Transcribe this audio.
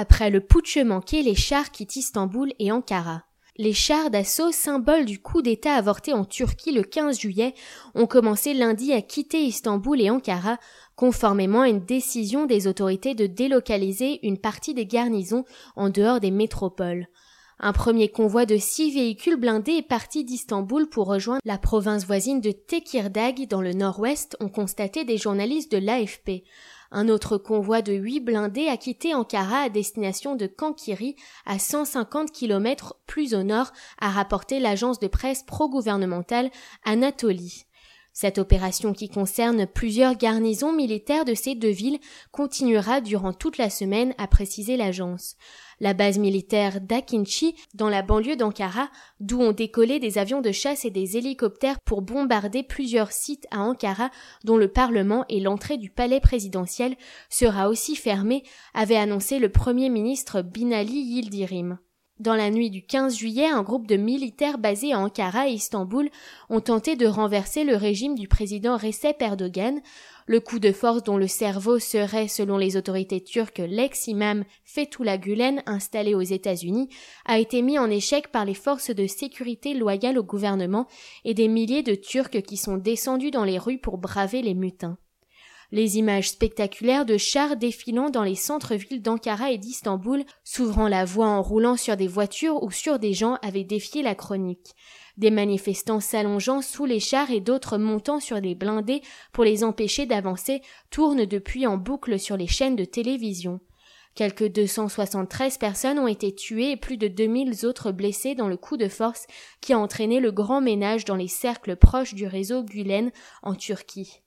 Après le putsch manqué, les chars quittent Istanbul et Ankara. Les chars d'assaut, symbole du coup d'État avorté en Turquie le 15 juillet, ont commencé lundi à quitter Istanbul et Ankara, conformément à une décision des autorités de délocaliser une partie des garnisons en dehors des métropoles. Un premier convoi de six véhicules blindés est parti d'Istanbul pour rejoindre la province voisine de Tekirdağ dans le nord-ouest, ont constaté des journalistes de l'AFP. Un autre convoi de huit blindés a quitté Ankara à destination de Kankiri, à 150 km plus au nord, a rapporté l'agence de presse pro-gouvernementale Anatolie. Cette opération qui concerne plusieurs garnisons militaires de ces deux villes continuera durant toute la semaine, a précisé l'agence. La base militaire d'Akinchi, dans la banlieue d'Ankara, d'où ont décollé des avions de chasse et des hélicoptères pour bombarder plusieurs sites à Ankara, dont le Parlement et l'entrée du palais présidentiel, sera aussi fermée, avait annoncé le premier ministre Binali Yildirim. Dans la nuit du 15 juillet, un groupe de militaires basés à Ankara et Istanbul ont tenté de renverser le régime du président Recep Erdogan. Le coup de force dont le cerveau serait, selon les autorités turques, l'ex-imam Fethullah Gulen installé aux États-Unis, a été mis en échec par les forces de sécurité loyales au gouvernement et des milliers de Turcs qui sont descendus dans les rues pour braver les mutins. Les images spectaculaires de chars défilant dans les centres-villes d'Ankara et d'Istanbul, s'ouvrant la voie en roulant sur des voitures ou sur des gens avaient défié la chronique. Des manifestants s'allongeant sous les chars et d'autres montant sur des blindés pour les empêcher d'avancer tournent depuis en boucle sur les chaînes de télévision. Quelques 273 personnes ont été tuées et plus de 2000 autres blessées dans le coup de force qui a entraîné le grand ménage dans les cercles proches du réseau Gulen en Turquie.